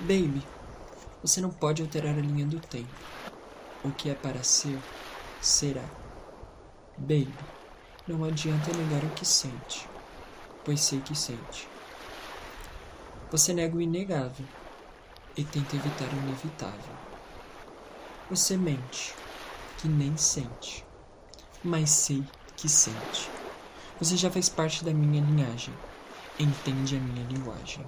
Baby, você não pode alterar a linha do tempo. O que é para ser, será. Baby, não adianta negar o que sente, pois sei que sente. Você nega o inegável e tenta evitar o inevitável. Você mente, que nem sente, mas sei que sente. Você já faz parte da minha linhagem, entende a minha linguagem.